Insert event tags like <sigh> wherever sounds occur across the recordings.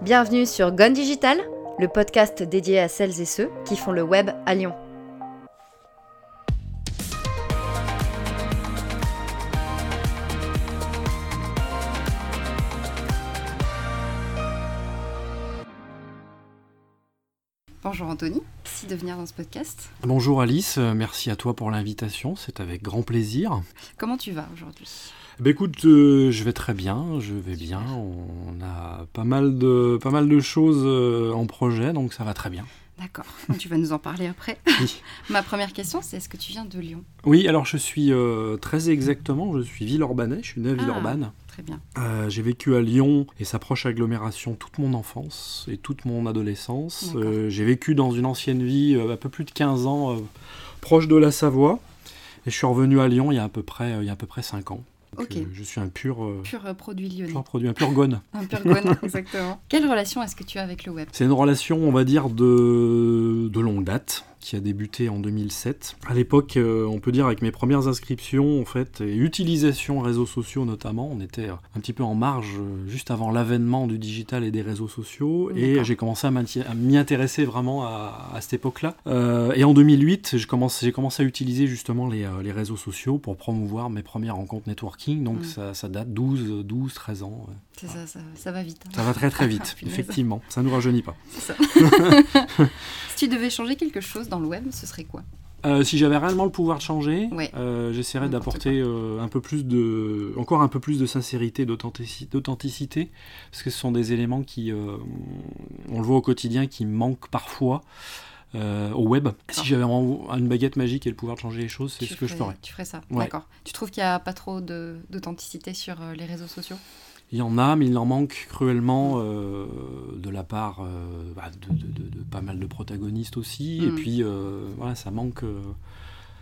Bienvenue sur Gone Digital, le podcast dédié à celles et ceux qui font le web à Lyon. Bonjour Anthony, merci de venir dans ce podcast. Bonjour Alice, euh, merci à toi pour l'invitation, c'est avec grand plaisir. Comment tu vas aujourd'hui? Bah écoute, euh, je vais très bien, je vais bien. On a pas mal de, pas mal de choses euh, en projet, donc ça va très bien. D'accord, tu vas nous en parler après. <laughs> Ma première question, c'est est-ce que tu viens de Lyon? Oui, alors je suis euh, très exactement, je suis Villeurbanais, je suis né à ah, Villeurbanne. très bien. J'ai vécu à Lyon et sa proche agglomération toute mon enfance et toute mon adolescence. J'ai vécu dans une ancienne vie, un peu plus de 15 ans, proche de la Savoie. Et je suis revenu à Lyon il y a à peu près, il y a à peu près 5 ans. Ok. je suis un pur, euh, pur euh, produit lyonnais. Pur produit, un pur gone. <laughs> un pur gone, <laughs> exactement. Quelle relation est-ce que tu as avec le web? C'est une relation, on va dire, de, de longue date qui a débuté en 2007. À l'époque, euh, on peut dire avec mes premières inscriptions en fait et utilisation réseaux sociaux notamment, on était un petit peu en marge euh, juste avant l'avènement du digital et des réseaux sociaux et j'ai commencé à m'y intéresser vraiment à, cette époque-là. Euh, et en 2008, j'ai commencé, commencé à utiliser justement les, les, réseaux sociaux pour promouvoir mes premières rencontres networking. Donc mm. ça, date 12, 12, 13 ans. Ça, ça, ça, va vite. Hein. Ça va très très vite, <laughs> effectivement. Ça nous rajeunit pas. Ça. <laughs> si tu devais changer quelque chose dans le web, ce serait quoi? Euh, si j'avais réellement le pouvoir de changer, euh, j'essaierais d'apporter euh, un peu plus de, encore un peu plus de sincérité, d'authenticité, parce que ce sont des éléments qui, on le voit au quotidien, qui manquent parfois au web. Si j'avais une baguette magique et le pouvoir de changer les choses, c'est ce que je ferais. Tu ferais ça, d'accord. Tu trouves qu'il n'y a pas trop d'authenticité sur les réseaux sociaux? Il y en a, mais il en manque cruellement euh, de la part euh, bah, de, pas mal de protagonistes aussi. Et mm. puis, euh, voilà, ça manque,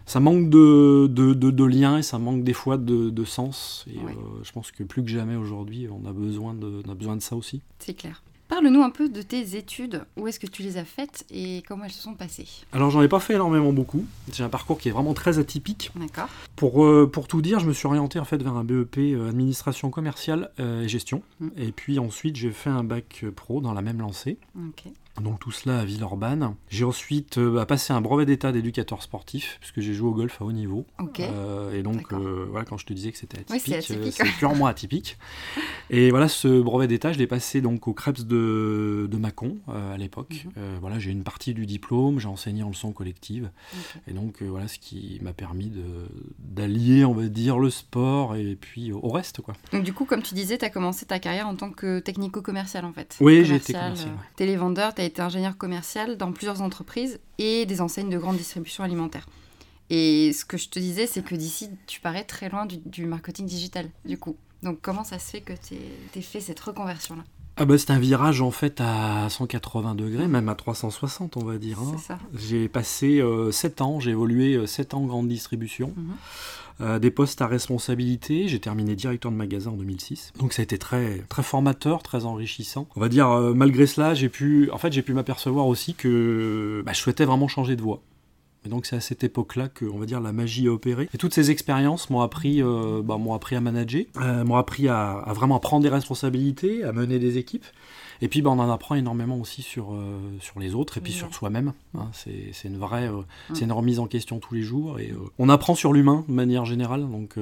ça manque de, de, liens et ça manque des fois de, sens. Et je pense que plus que jamais aujourd'hui, on, a besoin de, on a besoin de ça aussi. C'est clair. Parle-nous un peu de tes études, où est-ce que tu les as faites et comment elles se sont passées? Alors j'en ai pas fait énormément beaucoup, j'ai un parcours qui est vraiment très atypique. D'accord. Pour, euh, pour tout dire, je me suis orienté en fait vers un BEP euh, administration commerciale euh, et gestion. Mmh. Et puis ensuite j'ai fait un bac pro dans la même lancée. Ok. Donc tout cela à Villeurbanne. J'ai ensuite euh, passé un brevet d'état d'éducateur sportif, puisque j'ai joué au golf à haut niveau. Euh, et donc, euh, voilà, quand je te disais que c'était atypique, c'est purement atypique. Et voilà, ce brevet d'état, je l'ai passé donc au CREPS de, de Mâcon à l'époque. Mhm. voilà, j'ai une partie du diplôme, j'ai enseigné en leçon collective. Et donc, voilà, ce qui m'a permis d'allier, on va dire, le sport et puis au reste. Quoi. Donc du coup, comme tu disais, tu as commencé ta carrière en tant que technico-commercial en fait. Oui, j'ai été commercial. Télévendeur, tu été ingénieur commercial dans plusieurs entreprises et des enseignes de grande distribution alimentaire. Et ce que je te disais, c'est que d'ici, tu parais très loin du, marketing digital, du coup. Donc comment ça se fait que tu aies fait cette reconversion-là? Ah bah c'est un virage en fait à 180 degrés, même à 360 on va dire. Hein. J'ai passé 7 euh, ans, j'ai évolué 7 euh, ans en grande distribution. Mhm. Euh, des postes à responsabilité. J'ai terminé directeur de magasin en 2006. Donc ça a été très, très formateur, très enrichissant. On va dire, euh, malgré cela, j'ai pu, en fait, j'ai pu m'apercevoir aussi que bah, je souhaitais vraiment changer de voie. Et donc c'est à cette époque-là que, on va dire, la magie a opéré. Et toutes ces expériences m'ont appris, euh, bah, m'ont appris à manager, m'ont appris à, à, vraiment prendre des responsabilités, à mener des équipes. Et puis bah, on en apprend énormément aussi sur, euh, sur les autres et puis sur soi-même. Hein. C'est une vraie euh, c'est une remise en question tous les jours. Et euh, on apprend sur l'humain de manière générale, donc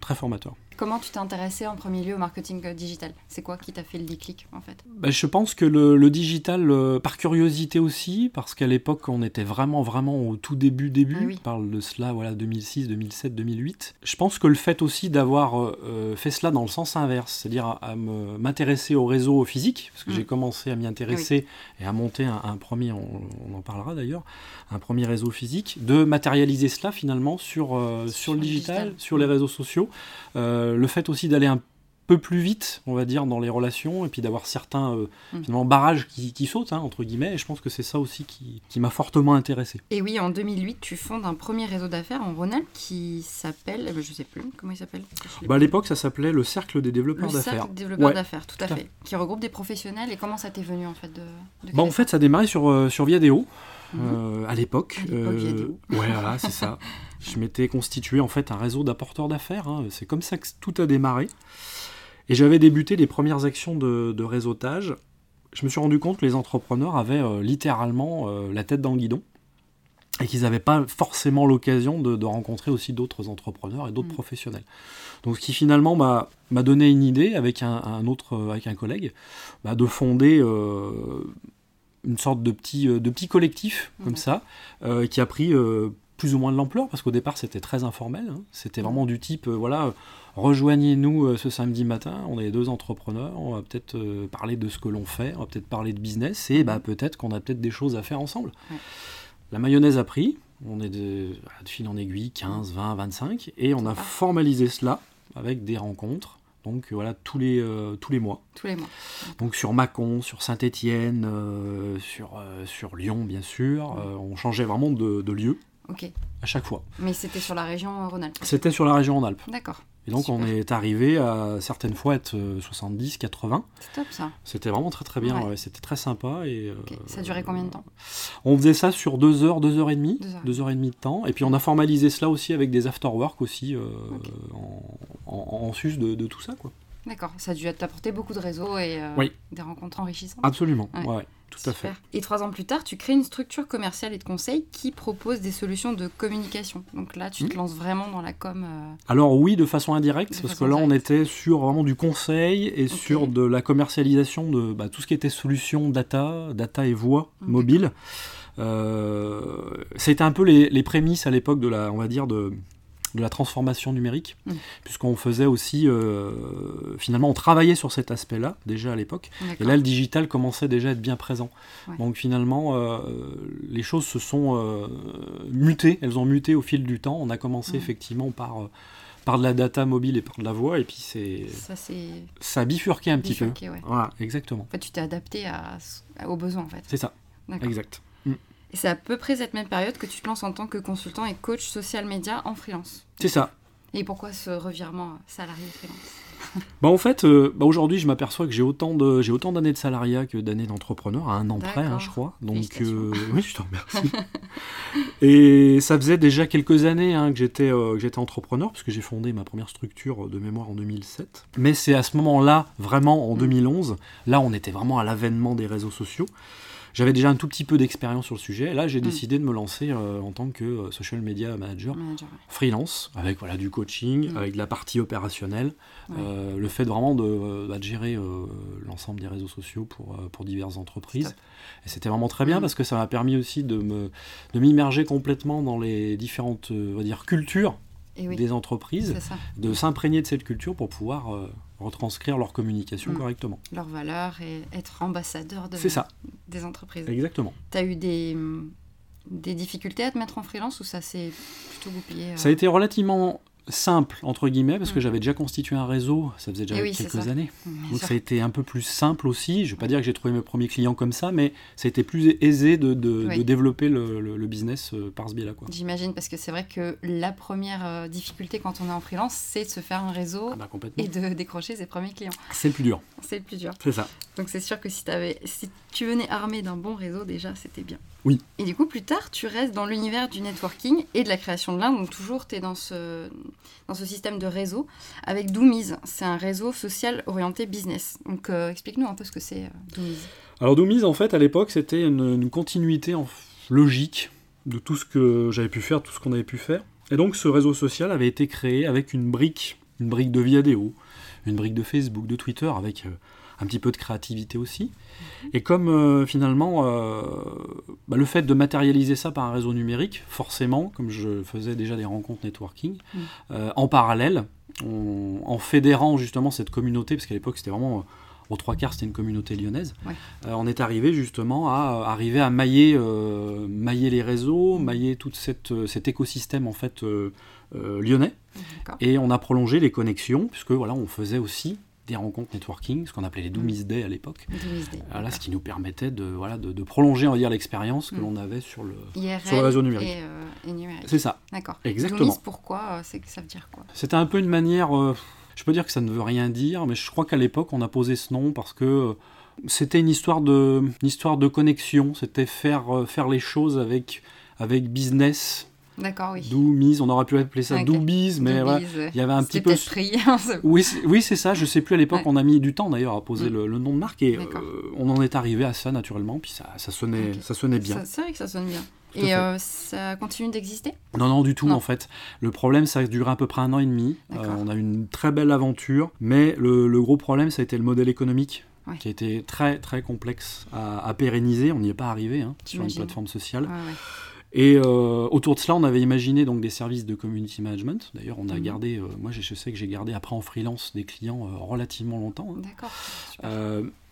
très formateur. Comment tu t'es intéressé en premier lieu au marketing digital? C'est quoi qui t'a fait le déclic en fait? Bah, Je pense que le, digital, par curiosité aussi, parce qu'à l'époque on était vraiment vraiment au tout début début. Ah On parle de cela voilà 2006, 2007, 2008. Je pense que le fait aussi d'avoir fait cela dans le sens inverse, c'est-à-dire à, m'intéresser au réseau physique, parce que j'ai commencé à m'y intéresser et à monter un, premier, on, en parlera d'ailleurs, un premier réseau physique, de matérialiser cela finalement sur, euh, sur, le digital, sur les réseaux sociaux. Euh, le fait aussi d'aller un peu plus vite, on va dire, dans les relations, et puis d'avoir certains euh, mm. barrages qui, sautent, hein, entre guillemets, et je pense que c'est ça aussi qui, m'a fortement intéressé. Et oui, en 2008, tu fondes un premier réseau d'affaires en Rhône-Alpes qui s'appelle, je sais plus, comment il s'appelle? Bah, À l'époque, ça s'appelait le Cercle des développeurs d'affaires. Le Cercle des développeurs d'affaires, tout à fait. Qui regroupe des professionnels, et comment ça t'est venu en fait de, bah, En fait, ça a démarré sur, euh, sur Viadeo. Mhm. Euh, à l'époque. ouais, voilà, c'est ça. <laughs> Je m'étais constitué en fait un réseau d'apporteurs d'affaires. Hein. C'est comme ça que tout a démarré. Et j'avais débuté les premières actions de, réseautage je me suis rendu compte que les entrepreneurs avaient euh, littéralement euh, la tête dans le guidon et qu'ils n'avaient pas forcément l'occasion de, rencontrer aussi d'autres entrepreneurs et d'autres mm. professionnels. Donc ce qui finalement m'a donné une idée avec un, autre, avec un collègue, bah, de fonder une sorte de petit, de petit collectif comme ça, qui a pris plus ou moins de l'ampleur, parce qu'au départ c'était très informel, hein. c'était vraiment du type, voilà, Rejoignez-nous euh, ce samedi matin, on est deux entrepreneurs, on va peut-être euh, parler de ce que l'on fait, on va peut-être parler de business, et bah, peut-être qu'on a peut-être des choses à faire ensemble. La mayonnaise a pris, on est de, fil en aiguille, 15, 20, 25, et on a formalisé cela avec des rencontres. Donc voilà, tous les, euh, tous les mois. Tous les mois. Donc sur Mâcon, sur Saint-Étienne, sur, sur Lyon, bien sûr. on changeait vraiment de, de lieu. Ok. À chaque fois. Mais c'était sur la région Rhône-Alpes. C'était sur la région Rhône-Alpes. D'accord. Et donc on est arrivé à certaines fois être 70, euh, 80. C'est top ça. C'était vraiment très très bien, c'était très sympa. Et, euh, Ça durait combien de temps On faisait ça sur deux heures, deux heures et demie, deux heures, et demie de temps. Et puis on a formalisé cela aussi avec des after-work aussi euh, en, sus de, tout ça. quoi. D'accord, ça a dû t'apporter beaucoup de réseaux et des rencontres enrichissantes. Absolument, ouais. Tout à fait. Et trois ans plus tard, tu crées une structure commerciale et de conseil qui propose des solutions de communication. Donc là, tu te hmm. lances vraiment dans la com. Euh, Alors oui, de façon indirecte, parce que là, on était sur vraiment du conseil et sur de la commercialisation de bah, tout ce qui était solutions data, data et voix mobile. Euh, C'était un peu les, les prémices à l'époque de la, on va dire, de, de la transformation numérique, mm. puisqu'on faisait aussi, euh, finalement, on travaillait sur cet aspect-là déjà à l'époque, et là le digital commençait déjà à être bien présent. Donc finalement, euh, les choses se sont euh, mutées, elles ont muté au fil du temps. On a commencé mm. effectivement par par de la data mobile et par de la voix, et puis c'est ça, ça a bifurqué un petit peu. Voilà, exactement. En fait, tu t'es adapté à, aux besoins, en fait. C'est ça, exact. Et c'est à peu près cette même période que tu te lances en tant que consultant et coach social media en freelance. C'est ça. Et pourquoi ce revirement salarié-freelance <laughs> bah en fait, euh, bah aujourd'hui, je m'aperçois que j'ai autant de j'ai autant d'années de salariat que d'années d'entrepreneur, à un an près, hein, je crois. Donc euh, <laughs> oui, je te remercie. et ça faisait déjà quelques années hein, que j'étais euh, j'étais entrepreneur, puisque j'ai fondé ma première structure de mémoire en 2007. Mais c'est à ce moment-là, vraiment en 2011, mm. là, on était vraiment à l'avènement des réseaux sociaux. J'avais déjà un tout petit peu d'expérience sur le sujet. Et là, j'ai mm. décidé de me lancer euh, en tant que euh, social media manager, freelance, avec voilà, du coaching, mm. avec de la partie opérationnelle, euh, le fait vraiment de, bah, gérer l'ensemble des réseaux sociaux pour, pour diverses entreprises. Et c'était vraiment très bien mm. parce que ça m'a permis aussi de m'immerger de complètement dans les différentes on va dire, cultures des entreprises, de s'imprégner de cette culture pour pouvoir retranscrire leur communication mm. correctement. Leurs valeurs et être ambassadeur de, ça. des entreprises. Exactement. Tu as eu des, des difficultés à te mettre en freelance ou ça s'est plutôt goupillé euh Ça a été relativement simple, entre guillemets, parce que j'avais déjà constitué un réseau, ça faisait déjà eh quelques années. Donc ça a été un peu plus simple aussi. Je ne vais pas dire que j'ai trouvé mes premiers clients comme ça, mais ça a été plus aisé de, de, développer le, le, business euh, par ce biais-là. J'imagine, parce que c'est vrai que la première euh, difficulté quand on est en freelance, c'est de se faire un réseau ah bah, et de décrocher ses premiers clients. C'est le plus dur. C'est le plus dur. C'est ça. Donc c'est sûr que si, avais, si tu venais armé d'un bon réseau, déjà, c'était bien. Oui. Et du coup, plus tard, tu restes dans l'univers du networking et de la création de l'Inde. Donc, toujours, tu es dans ce, dans ce système de réseau avec Doomies. C'est un réseau social orienté business. Donc, euh, explique-nous un peu ce que c'est euh, Doomies. Alors, Doomies, en fait, à l'époque, c'était une, continuité en logique de tout ce que j'avais pu faire, tout ce qu'on avait pu faire. Et donc, ce réseau social avait été créé avec une brique, une brique de Viadeo, une brique de Facebook, de Twitter, avec. Euh, un petit peu de créativité aussi. Et comme euh, finalement, euh, bah, le fait de matérialiser ça par un réseau numérique, forcément, comme je faisais déjà des rencontres networking, mm. euh, en parallèle, en fédérant justement cette communauté, parce qu'à l'époque c'était vraiment aux trois quarts c'était une communauté lyonnaise, on est arrivé justement à arriver à mailler, mailler les réseaux, mm. mailler tout cet écosystème en fait lyonnais, et on a prolongé les connexions puisque voilà on faisait aussi des rencontres networking, ce qu'on appelait les Doomies Day à l'époque. Voilà, ce qui nous permettait de, voilà, de, prolonger, on va dire, l'expérience que mm. l'on avait sur le, sur le réseau numérique. Euh, c'est ça. D'accord. Exactement. Doomies, pourquoi euh, c'est, Ça veut dire quoi C'était un peu une manière. Euh, je peux dire que ça ne veut rien dire, mais je crois qu'à l'époque, on a posé ce nom parce que c'était une histoire de, une histoire de connexion. C'était faire, faire les choses avec, avec business D'accord, oui. Doomies, on aurait pu appeler ça Ok. Doobies, mais voilà, Doobies, ouais. il y avait un petit peu. pris. <laughs> Oui, c'est- oui, c'est ça. Je sais plus à l'époque, Ouais. on a mis du temps d'ailleurs à poser Mm. le, le nom de marque et euh, on en est arrivé à ça naturellement. Puis ça, ça sonnait, ça sonnait bien. C'est vrai que ça sonne bien. Tout Et euh, ça continue d'exister? Non, non, du tout Non. en fait. Le problème, ça a duré à peu près un an et demi. Euh, on a eu une très belle aventure, mais le, le gros problème, ça a été le modèle économique. Ouais. qui a été très très complexe à, à pérenniser, on n'y est pas arrivé hein, sur une plateforme sociale. Ouais, ouais. Et euh, autour de cela, on avait imaginé donc des services de community management. D'ailleurs, on a Mhm. gardé, euh, moi je je sais que j'ai gardé après en freelance des clients euh, relativement longtemps. hein. D'accord.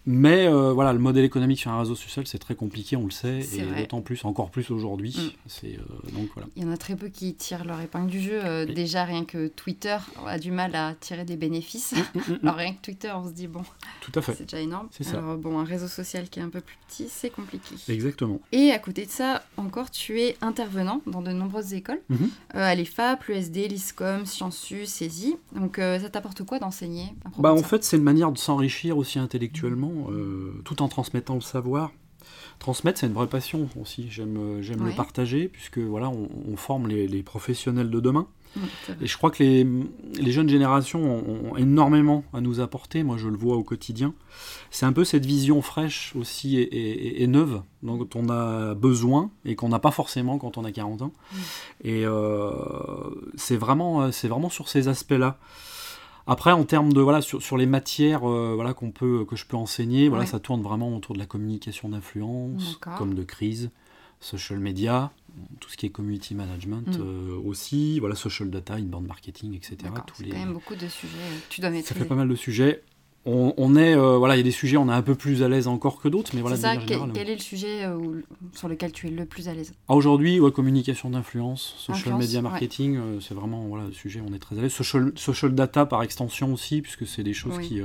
Mais euh, voilà, le modèle économique sur un réseau social, c'est très compliqué, on le sait, et d'autant plus, encore plus aujourd'hui. Mm. Euh, donc voilà. Il y en a très peu qui tirent leur épingle du jeu. Euh, Oui. Déjà, rien que Twitter a du mal à tirer des bénéfices. Alors, rien que Twitter, on se dit, bon, Tout à fait, c'est déjà énorme. C'est ça. Alors, bon, un réseau social qui est un peu plus petit, c'est compliqué. exactement. Et à côté de ça, encore, tu es intervenant dans de nombreuses écoles. Mhm. Euh, à l'EFAP, l'ESD, l'ISCOM, Sciences-U, CESI. Donc, ça t'apporte quoi d'enseigner Bah, en ça? fait, c'est une manière de s'enrichir aussi intellectuellement, euh, tout en transmettant le savoir. Transmettre, c'est une vraie passion aussi. J'aime, euh, le partager, puisque voilà, on, on forme les, les professionnels de demain. Et je crois que les, les jeunes générations ont, ont énormément à nous apporter. Moi, je le vois au quotidien. C'est un peu cette vision fraîche aussi et, et- et neuve dont on a besoin et qu'on n'a pas forcément quand on a 40 ans. Et euh, c'est vraiment, c'est vraiment sur ces aspects-là. Après, en termes de voilà sur, sur les matières euh, voilà qu'on peut que je peux enseigner, voilà Ouais. ça tourne vraiment autour de la communication d'influence, comme de crise, social media, tout ce qui est community management Mm. euh, aussi, voilà social data, inbound marketing, etc. Tous les... quand même beaucoup de sujets. euh, Tu dois Ça fait pas mal de sujets. On, on est euh, voilà, il y a des sujets on est un peu plus à l'aise encore que d'autres, mais voilà. ça, quel, générale, quel est le sujet euh, sur lequel tu es le plus à l'aise? Ah, Aujourd'hui, ouais, communication d'influence, social Influence, media ouais. marketing, euh, c'est vraiment voilà, le sujet, on est très à l'aise. Social, social data par extension aussi, puisque c'est des choses Oui. qui,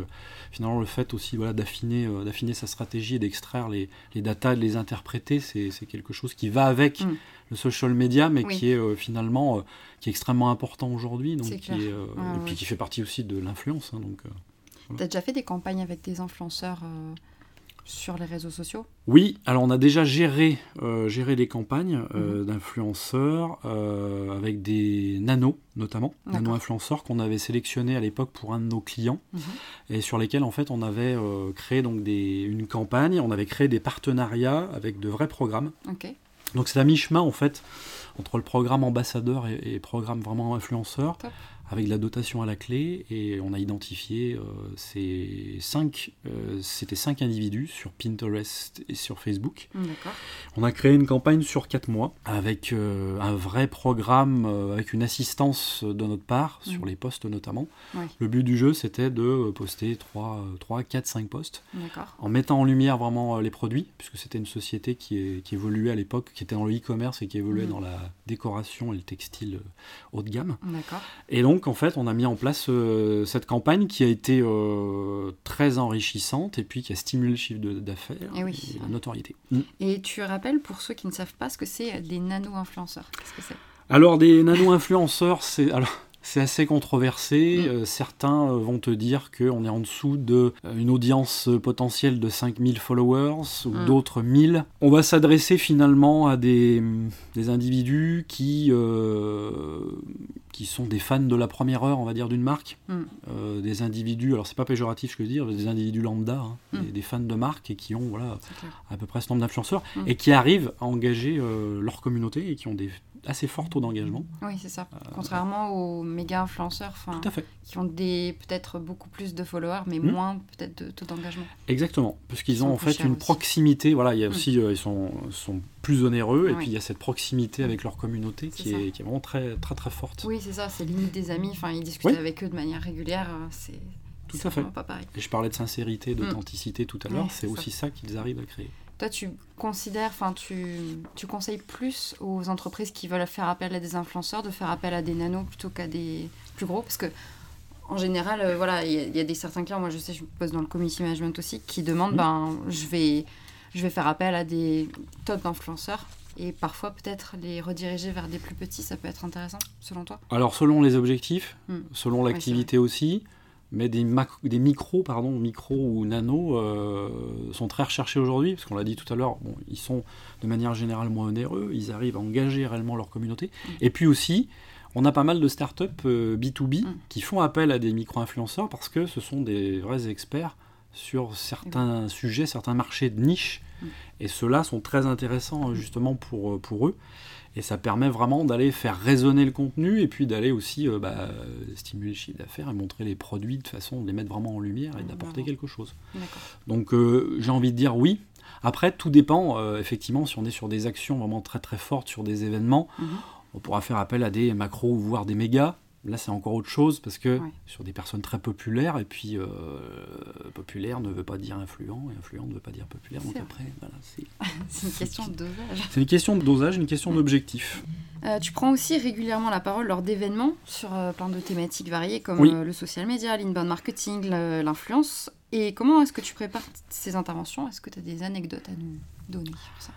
finalement, le fait aussi voilà, d'affiner, d'affiner sa stratégie et d'extraire les, les datas, de les interpréter, c'est, quelque chose qui va avec Mm. le social media, mais Oui. qui est finalement qui est extrêmement important aujourd'hui, donc qui est, et puis qui fait partie aussi de l'influence. hein, donc, euh. Tu as déjà fait des campagnes avec des influenceurs euh, sur les réseaux sociaux? Oui, alors on a déjà géré, euh, géré des campagnes euh, Mhm. d'influenceurs avec des nanos notamment, nano-influenceurs qu'on avait sélectionnés à l'époque pour un de nos clients Mhm. et sur lesquels en fait on avait créé donc des, une campagne, on avait créé des partenariats avec de vrais programmes. Ok. Donc c'est à mi-chemin en fait entre le programme ambassadeur et, et programme vraiment influenceur, Top. Avec la dotation à la clé, et on a identifié euh, ces cinq, euh, c'était cinq individus sur Pinterest et sur Facebook. Mm. On a créé une campagne sur 4 mois avec euh, un vrai programme, euh, avec une assistance de notre part, sur Mhm. les posts notamment. Le but du jeu, c'était de poster 3, 3 4, 5 posts en mettant en lumière vraiment les produits, puisque c'était une société qui, est- qui évoluait à l'époque, qui était dans le e-commerce et qui évoluait Mhm. dans la décoration et le textile haut de gamme. Et donc, en fait, on a mis en place euh, cette campagne qui a été euh, très enrichissante et puis qui a stimulé le chiffre d'affaires Eh oui. et la notoriété. Mm. Et tu rappelles pour ceux qui ne savent pas ce que c'est euh, des nano-influenceurs Qu'est-ce que c'est? Alors, des nano-influenceurs, c'est alors c'est assez controversé. Mm. Euh, certains euh, vont te dire qu'on est en dessous de euh, audience potentielle de 5000 followers ou Mm. d'autres 1000. On va s'adresser finalement à des, des individus qui, euh, qui sont des fans de la première heure, on va dire, d'une marque. Mm. Euh, des individus, alors c'est pas péjoratif ce que je veux dire, des individus lambda, hein, des, des fans de marque et qui ont voilà, à peu près ce nombre d'influenceurs et qui arrivent à engager leur communauté et qui ont des assez forts taux d'engagement. Oui, c'est ça. Contrairement aux méga influenceurs, enfin, Euh, Tout à fait. qui ont des peut-être beaucoup plus de followers, mais Mm. moins peut-être de taux d'engagement. Exactement, puisqu'ils Ils ont en fait une aussi. proximité. Voilà, il y a Mm. aussi, euh, ils sont, sont plus onéreux et puis il y a cette proximité avec leur communauté qui est, qui est vraiment très très très forte. Oui, c'est ça, c'est limite des amis. Enfin, ils discutent Oui. avec eux de manière régulière. euh, C'est Tout à fait. pas pareil. Et je parlais de sincérité, d'authenticité tout à l'heure, c'est ça. aussi ça qu'ils arrivent à créer. Toi, tu considères, enfin, tu, tu conseilles plus aux entreprises qui veulent faire appel à des influenceurs de faire appel à des nanos plutôt qu'à des plus gros? Parce que, en général, euh, voilà, il y, a- il y a des certains clients, moi je sais, je me pose dans le community management aussi, qui demandent, Mhm. ben, je vais, je vais faire appel à des top influenceurs et parfois peut-être les rediriger vers des plus petits, ça peut être intéressant, selon toi? Alors selon les objectifs, Mm. selon l'activité aussi, mais des, des micros, pardon, micros ou nano euh, sont très recherchés aujourd'hui, parce qu'on l'a dit tout à l'heure, bon, ils sont de manière générale moins onéreux, ils arrivent à engager réellement leur communauté. Mm. Et puis aussi, on a pas mal de startups B2B mm. qui font appel à des micro-influenceurs parce que ce sont des vrais experts sur certains sujets, certains marchés de niche. Mm. Et ceux-là sont très intéressants justement pour, pour eux. Et ça permet vraiment d'aller faire résonner le contenu et puis d'aller aussi euh, bah, stimuler le chiffre d'affaires et montrer les produits de façon de les mettre vraiment en lumière et d'apporter quelque chose. Donc euh, j'ai envie de dire oui. Après, tout dépend, euh, effectivement, si on est sur des actions vraiment très très fortes, sur des événements, mhm. on pourra faire appel à des macros, voire des mégas. Là, c'est encore autre chose parce que sur des personnes très populaires, et puis euh, populaire ne veut pas dire influent, et influent ne veut pas dire populaire. Donc après, voilà, <laughs> c'est. une question de dosage. C'est une question de dosage, une question d'objectif. Euh, tu prends aussi régulièrement la parole lors d'événements sur euh, plein de thématiques variées comme le social media, l'inbound marketing, l'influence. Et comment est-ce que tu prépares ces interventions? Est-ce que tu as des anecdotes à nous donner sur ça?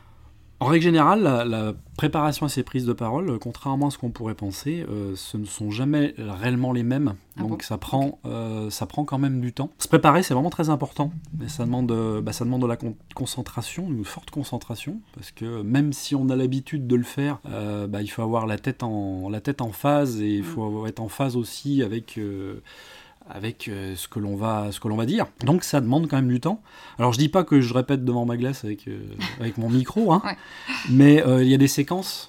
En règle générale, la, préparation à ces prises de parole, contrairement à ce qu'on pourrait penser, euh, ce ne sont jamais réellement les mêmes. Ah donc ça, prend, euh, ça prend quand même du temps. Se préparer, c'est vraiment très important. Mais ça demande, euh, bah, ça demande de la concentration, une forte concentration. Parce que même si on a l'habitude de le faire, bah, il faut avoir la tête en, la tête en phase et il mm. faut être en phase aussi avec avec euh, ce que l'on va ce que l'on va dire. Donc ça demande quand même du temps. Alors je dis pas que je répète devant ma glace avec euh, avec mon micro, hein, mais euh, il y a des séquences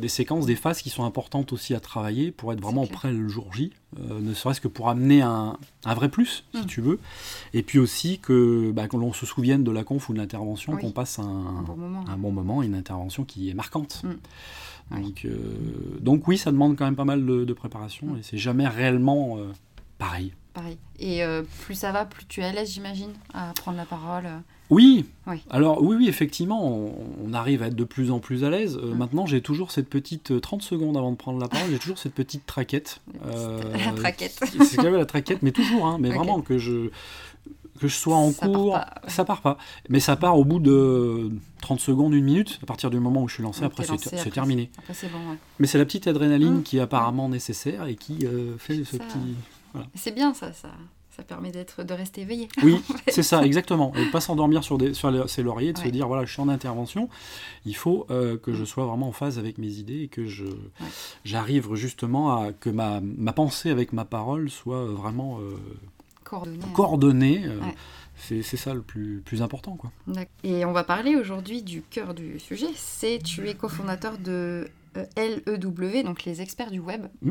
des séquences, des phases qui sont importantes aussi à travailler pour être vraiment prêt le jour J, ne serait-ce que pour amener un, un vrai plus, si mm. tu veux, et puis aussi que bah, l'on se souvienne de la conf ou de l'intervention, qu'on passe un, un, bon moment. une intervention qui est marquante. Mm. Donc, donc, oui, ça demande quand même pas mal de, de préparation, et c'est jamais réellement Pareil. Pareil. Et euh, plus ça va, plus tu es à l'aise, j'imagine, à prendre la parole. Euh. Oui. oui. Alors oui, oui, effectivement, on, arrive à être de plus en plus à l'aise. Euh, mm. Maintenant, j'ai toujours cette petite 30 secondes avant de prendre la parole, j'ai toujours cette petite traquette. <laughs> la traquette. C'est quand même la traquette, mais toujours, hein, mais <laughs> vraiment que je que je sois en cours, ça part pas. Mais ça part au bout de 30 secondes, une minute, à partir du moment où je suis lancé, après c'est terminé. Mais c'est la petite adrénaline mm. qui est apparemment nécessaire et qui fait ce petit... C'est bien ça, ça, ça permet d'être, de rester éveillé. Oui, <laughs> c'est ça, exactement. Et de pas s'endormir sur, des, sur ses lauriers, de se dire voilà, je suis en intervention. Il faut euh, que je sois vraiment en phase avec mes idées et que je, j'arrive justement à que ma, ma, pensée avec ma parole soit vraiment euh, coordonnée. Euh, c'est, c'est ça le plus, plus important. Quoi. Et on va parler aujourd'hui du cœur du sujet. C'est tu es cofondateur de LEW, donc les experts du web, mmh.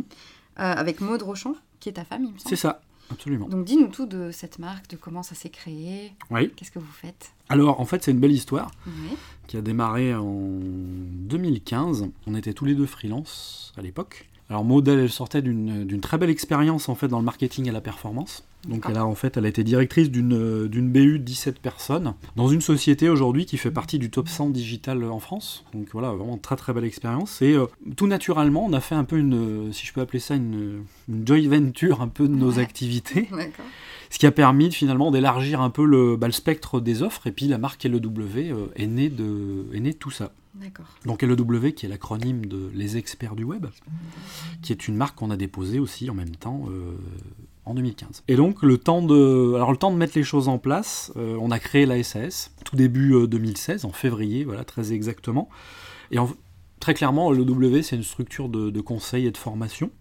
avec Maud Rochon qui est ta femme, il me semble. C'est ça, absolument. Donc dis-nous tout de cette marque, de comment ça s'est créé. Oui. Qu'est-ce que vous faites? Alors en fait c'est une belle histoire qui a démarré en 2015. On était tous les deux freelance à l'époque. Alors Maud, elle sortait d'une très belle expérience en fait dans le marketing à la performance. Donc elle a en fait, elle a été directrice d'une BU de 17 personnes dans une société aujourd'hui qui fait partie du top 100 digital en France. Donc voilà, vraiment très très belle expérience. Et euh, tout naturellement, on a fait un peu une, si je peux appeler ça une, joint venture un peu de nos activités. <laughs> Ce qui a permis finalement d'élargir un peu le, bah, le, spectre des offres. Et puis la marque LEW euh, est, née de, est née de tout ça. Donc LEW, qui est l'acronyme de Les Experts du Web, qui est une marque qu'on a déposée aussi en même temps euh, en 2015. Et donc le temps de, alors le temps de mettre les choses en place, euh, on a créé la SAS tout début 2016, euh, en février, voilà très exactement. Et très clairement, le W c'est une structure de, conseil et de formation.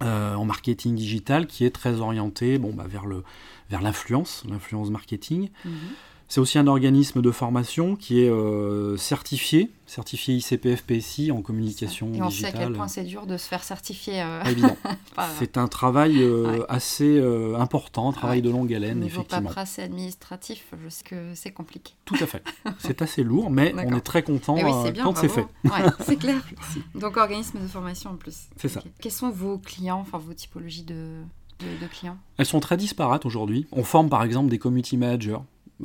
En marketing digital qui est très orientée bon, bah, vers le vers l'influence, l'influence marketing. Mhm. C'est aussi un organisme de formation qui est euh, certifié, certifié ICPF PSI en communication digitale. Et on sait à quel point c'est dur de se faire certifier. Euh... Évidemment. <laughs> c'est un travail euh, assez euh, important, un travail de longue haleine, Niveau effectivement. paperasse administratif, je sais que c'est compliqué. Tout à fait. C'est assez lourd, mais on est très content oui, quand c'est fait. c'est <laughs> clair. Donc organisme de formation en plus. C'est ça. Quels sont vos clients, enfin vos typologies de, de clients? Elles sont très disparates aujourd'hui. On forme par exemple des community managers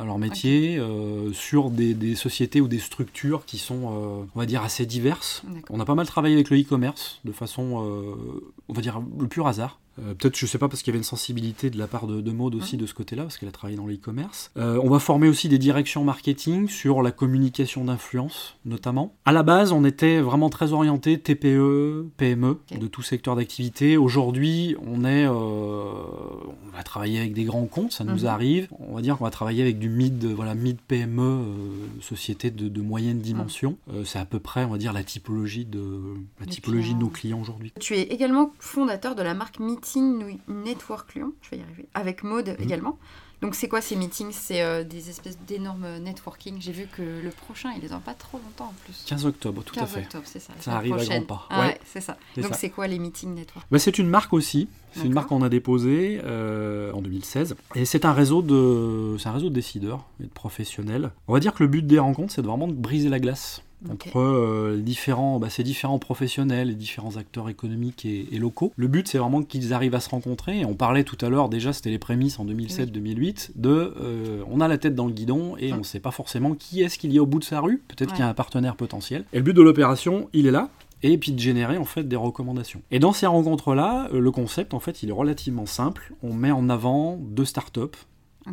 leur métier euh, sur des, sociétés ou des structures qui sont, euh, on va dire, assez diverses. On a pas mal travaillé avec le e-commerce de façon, euh, on va dire, le pur hasard. Euh, peut-être, je sais pas, parce qu'il y avait une sensibilité de la part de, de Maud aussi de ce côté-là, parce qu'elle a travaillé dans l'e-commerce. Euh, on va former aussi des directions marketing sur la communication d'influence, notamment. À la base, on était vraiment très orienté TPE, PME, de tout secteur d'activité. Aujourd'hui, on est, euh, on va travailler avec des grands comptes, ça nous Mhm. arrive. On va dire qu'on va travailler avec du mid, voilà, mid PME, société de, de moyenne dimension. Euh, c'est à peu près, on va dire, la typologie de, la Les typologie de nos clients. aujourd'hui. Tu es également fondateur de la marque Meeting Network Lyon, je vais y arriver, avec Maude Mhm. également. Donc c'est quoi ces meetings? C'est euh, des espèces d'énormes networking. J'ai vu que le prochain, il est dans pas trop longtemps en plus. 15 octobre, tout 15 à fait. octobre, c'est ça. Ça arrive à grands pas. Ah Ouais. ouais, c'est ça. Donc c'est quoi les meetings network Bah, c'est une marque aussi. C'est une marque qu'on a déposée euh, en 2016. Et c'est un réseau de, un réseau de décideurs et de professionnels. On va dire que le but des rencontres, c'est de vraiment de briser la glace Entre euh, différents, bah, ces différents professionnels, les différents acteurs économiques et, et locaux. Le but, c'est vraiment qu'ils arrivent à se rencontrer. Et on parlait tout à l'heure, déjà, c'était les prémices en 2007-2008, de euh, on a la tête dans le guidon et Hum. on ne sait pas forcément qui est-ce qu'il y a au bout de sa rue. Peut-être Ouais. qu'il y a un partenaire potentiel. Et le but de l'opération, il est là et puis de générer en fait des recommandations. Et dans ces rencontres-là, euh, le concept en fait il est relativement simple. On met en avant deux startups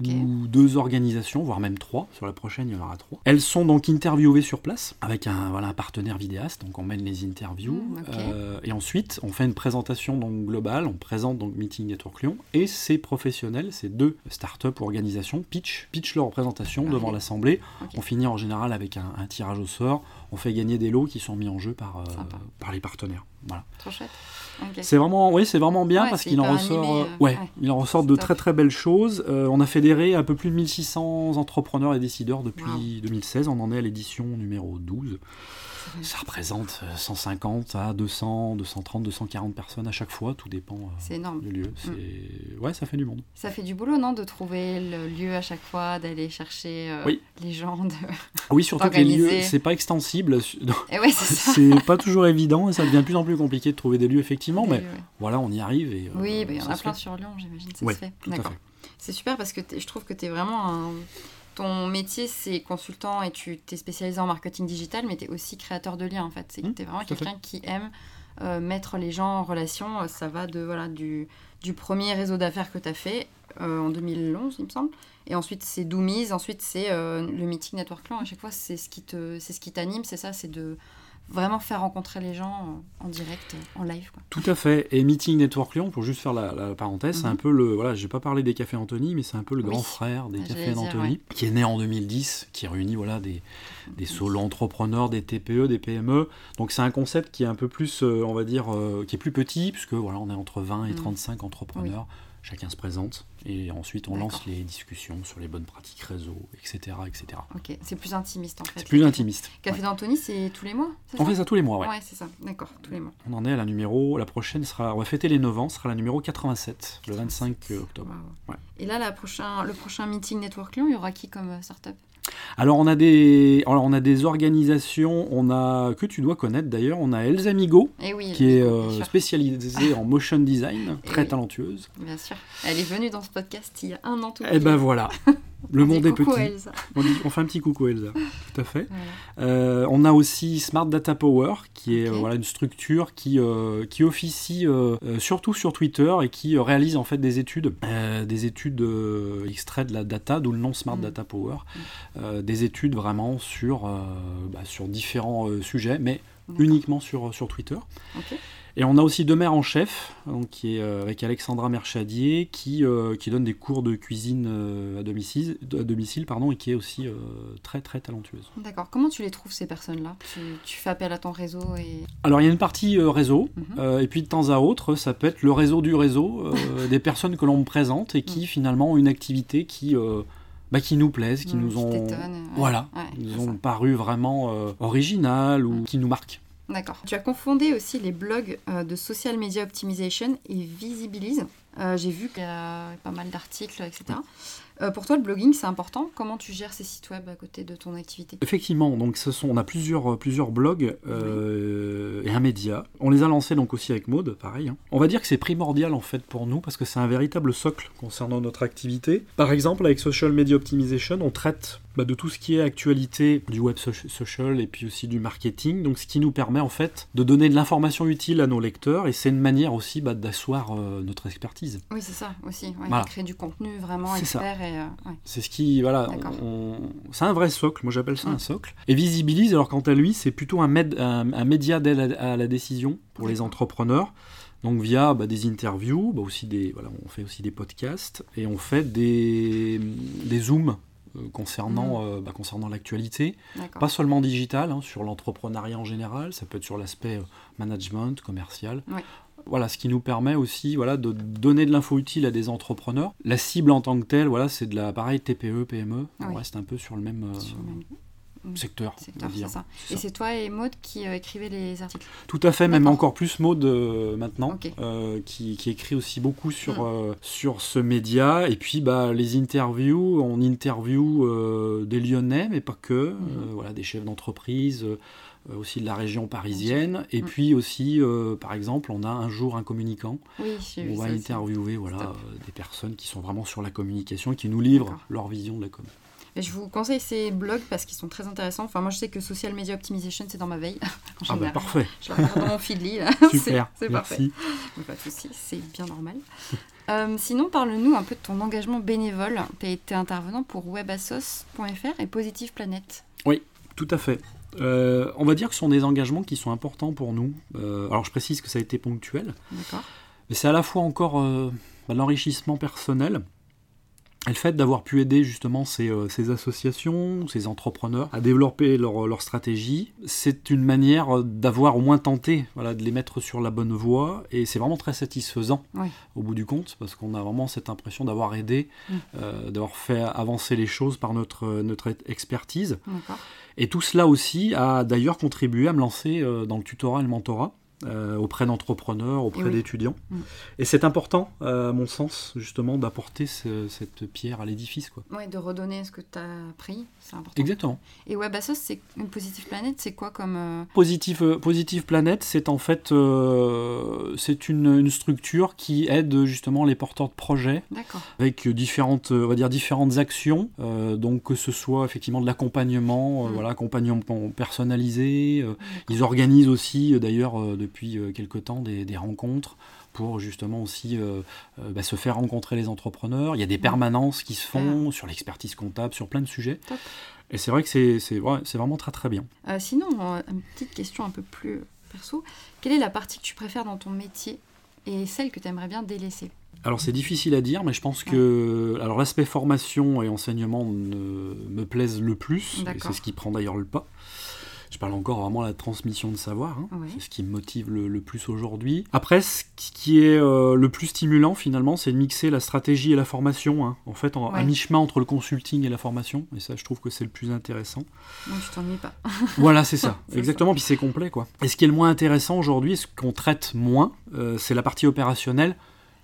Ou deux organisations, voire même trois. Sur la prochaine, il y en aura trois. Elles sont donc interviewées sur place avec un, voilà, un partenaire vidéaste. Donc on mène les interviews. Mm. Euh, et ensuite, on fait une présentation donc, globale. On présente donc Meeting Network Lyon. Et ces professionnels, ces deux startups ou organisations, pitch, pitch leur représentation Ah, devant l'Assemblée. On finit en général avec un, un tirage au sort. On fait gagner des lots qui sont mis en jeu par, euh, par les partenaires. Voilà. Trop chouette. C'est vraiment, oui, c'est vraiment bien Ouais, parce qu'il en ressort, animé, euh, euh, ouais, ouais. il en ressort de top. très très belles choses. Euh, on a fédéré un peu plus de 1600 entrepreneurs et décideurs depuis Wow. 2016. On en est à l'édition numéro 12. Ça représente euh, 150 à 200, 230, 240 personnes à chaque fois. Tout dépend euh, énorme. du lieu. C'est, ouais, ça fait du monde. Ça fait du boulot, non De trouver le lieu à chaque fois, d'aller chercher euh, Oui. les gens. De... Oui, surtout que les lieux, c'est pas extensible. Et ouais, c'est pas toujours évident et ça devient de plus en plus compliqué de trouver des lieux effectivement. Mais Ouais. voilà, on y arrive et. euh, Oui, bah, il y en a plein fait. sur Lyon, j'imagine, ça Ouais, se fait. D'accord. C'est super parce que je trouve que tu es vraiment un... Ton métier, c'est consultant et tu t'es spécialisé en marketing digital, mais tu es aussi créateur de liens, en fait. C'est Mmh, tu es vraiment quelqu'un qui aime euh, mettre les gens en relation. Ça va de, voilà, du, du premier réseau d'affaires que tu as fait euh, en 2011, il me semble. Et ensuite, c'est Doomies. Ensuite, c'est euh, le meeting Network Lyon. À chaque fois, c'est ce qui te, c'est ce qui t'anime, c'est ça, c'est de vraiment faire rencontrer les gens en direct, en live. Quoi. Tout à fait. Et Meeting Network Lyon, pour juste faire la, la parenthèse, c'est Mhm. un peu le. Voilà, j'ai pas parlé des Cafés Anthony, mais c'est un peu le Oui. grand frère des Ah, Cafés d'Anthony, ouais. qui est né en 2010, qui réunit voilà, des, des solo-entrepreneurs, des TPE, des PME. Donc c'est un concept qui est un peu plus, euh, on va dire, euh, qui est plus petit, puisque voilà, on est entre 20 et Mhm. 35 entrepreneurs. Chacun se présente et ensuite on lance les discussions sur les bonnes pratiques réseau, etc. etc. Ok, c'est plus intimiste en fait. C'est plus intimiste. Café Ouais. d'Anthony, c'est tous les mois On ça fait ça tous les mois, ouais. Ouais, c'est ça. D'accord, tous les mois. On en est à la numéro, la prochaine sera, on va fêter les 9 ans, sera la numéro 87, le 25 octobre. Ouais. Et là, la prochain, le prochain meeting Network Lyon, il y aura qui comme euh, startup? Alors on a des, alors on a des organisations, on a que tu dois connaître d'ailleurs, on a Elsa Amigo Eh oui, qui est euh, spécialisée en motion design, Et très oui. talentueuse. Bien sûr. Elle est venue dans ce podcast il y a un an tout Et ben voilà, <laughs> le monde est petit. Elsa. On, dit- on fait un petit coucou Elsa, tout à fait. Voilà. Euh, on a aussi Smart Data Power, qui est euh, voilà, une structure qui, euh, qui officie euh, surtout sur Twitter et qui réalise en fait des études, des études extraits de la data, d'où le nom Smart Mm. Data Power, euh, des études vraiment sur, bah, sur différents sujets, mais uniquement sur, sur Twitter. Ok. Et on a aussi deux mères en chef, donc, qui est euh, avec Alexandra Merchadier, qui, euh, qui donne des cours de cuisine euh, à domicile, à domicile pardon, et qui est aussi très très talentueuse. D'accord. Comment tu les trouves ces personnes-là? Tu, tu fais appel à ton réseau et. Alors il y a une partie réseau, Mhm. et puis de temps à autre, ça peut être le réseau du réseau, <laughs> des personnes que l'on me présente et qui Mhm. finalement ont une activité qui, bah, qui nous plaisent, qui Mm, nous ont, ouais. voilà, Ouais, nous c'est ont ça. paru vraiment originales ou Mhm. qui nous marquent. D'accord. Tu as confondé aussi les blogs euh, de Social Media Optimization et Visibilize. Euh, J'ai vu qu'il y a pas mal d'articles, etc. Euh, pour toi, le blogging, c'est important. Comment tu gères ces sites web à côté de ton activité? Effectivement, donc ce sont, on a plusieurs, plusieurs blogs euh, et un média. On les a lancés donc aussi avec Maude, pareil. hein. On va dire que c'est primordial en fait pour nous parce que c'est un véritable socle concernant notre activité. Par exemple, avec Social Media Optimization, on traite bah, de tout ce qui est actualité du web social et puis aussi du marketing. Donc ce qui nous permet en fait de donner de l'information utile à nos lecteurs et c'est une manière aussi bah, d'asseoir euh, notre expertise. Oui, c'est ça aussi. Créer du contenu vraiment expert. Euh, c'est ce qui, voilà, c'est un vrai socle. Moi j'appelle ça un socle. Et Visibilise, alors quant à lui, c'est plutôt un, un, média d'aide à la décision pour les entrepreneurs. Donc via bah, des interviews, bah, aussi des, voilà, on fait aussi des podcasts et on fait des, des zooms concernant, mm. euh, bah, concernant l'actualité. Pas seulement digital, hein, sur l'entrepreneuriat en général, ça peut être sur l'aspect euh, management, commercial. Voilà, ce qui nous permet aussi voilà, de donner de l'info utile à des entrepreneurs. La cible en tant que telle, voilà, c'est de la pareil TPE, PME. On reste un peu sur le même, sur le même Mm. secteur. Ça. Et c'est toi et Maud qui euh, écrivez les articles Tout à fait, même encore plus Maud euh, maintenant, euh, qui, écrit aussi beaucoup sur, mm. sur ce média. Et puis bah, les interviews, on interview des Lyonnais, mais pas que, mm. voilà, des chefs d'entreprise aussi de la région parisienne. Et puis aussi, par exemple, on a un jour un communicant. Oui, on va interviewer voilà, des personnes qui sont vraiment sur la communication et qui nous livrent leur vision de la communication je vous conseille ces blogs parce qu'ils sont très intéressants. Enfin, moi, je sais que Social Media Optimization, c'est dans ma veille. <laughs> ah bah parfait. Je la regarde dans mon feedly. Là. <laughs> Super, c'est parfait. pas de souci, c'est bien normal. <laughs> Euh, sinon, parle-nous un peu de ton engagement bénévole. Tu as été intervenant pour webassos.fr et Positive Planet. Oui, tout à fait. Euh, on va dire que ce sont des engagements qui sont importants pour nous. Euh, alors, je précise que ça a été ponctuel. D'accord. Mais c'est à la fois encore bah, l'enrichissement personnel et le fait d'avoir pu aider justement ces, euh, associations, ces entrepreneurs à développer leur, stratégie, c'est une manière d'avoir au moins tenté voilà, de les mettre sur la bonne voie et c'est vraiment très satisfaisant au bout du compte parce qu'on a vraiment cette impression d'avoir aidé, mm. euh, d'avoir fait avancer les choses par notre, notre expertise. Et tout cela aussi a d'ailleurs contribué à me lancer euh, dans le tutorat et le mentorat. Euh, auprès d'entrepreneurs, auprès d'étudiants. Mm. Et c'est important, à mon sens, justement, d'apporter cette pierre à l'édifice. Oui, de redonner ce que tu as appris, c'est important. Exactement. Et WebAssos, c'est une Positive Planet, c'est quoi comme... Euh, Positive, euh, Positive Planet, c'est en fait c'est une, une, structure qui aide justement les porteurs de projets avec différentes, on va dire, différentes actions, donc que ce soit effectivement de l'accompagnement, mm. voilà, accompagnement personnalisé. Ils organisent aussi, d'ailleurs, depuis euh, quelque temps des, rencontres pour justement aussi euh, euh, bah, se faire rencontrer les entrepreneurs. Il y a des permanences qui se font sur l'expertise comptable, sur plein de sujets. Et c'est vrai que c'est vraiment très très bien. sinon, une petite question un peu plus perso. Quelle est la partie que tu préfères dans ton métier et celle que tu aimerais bien délaisser? Alors c'est difficile à dire, mais je pense que alors l'aspect formation et enseignement me plaisent le plus, et c'est ce qui prend d'ailleurs le pas. Je parle encore vraiment de la transmission de savoir. Hein. C'est ce qui me motive le, plus aujourd'hui. Après, ce qui est euh, le plus stimulant finalement, c'est de mixer la stratégie et la formation. Hein. En fait, à mi-chemin entre le consulting et la formation. Et ça, je trouve que c'est le plus intéressant. Donc, tu t'ennuies pas. <laughs> voilà, c'est ça. <laughs> Exactement. Puis c'est complet, quoi. Et ce qui est le moins intéressant aujourd'hui, ce qu'on traite moins, euh, c'est la partie opérationnelle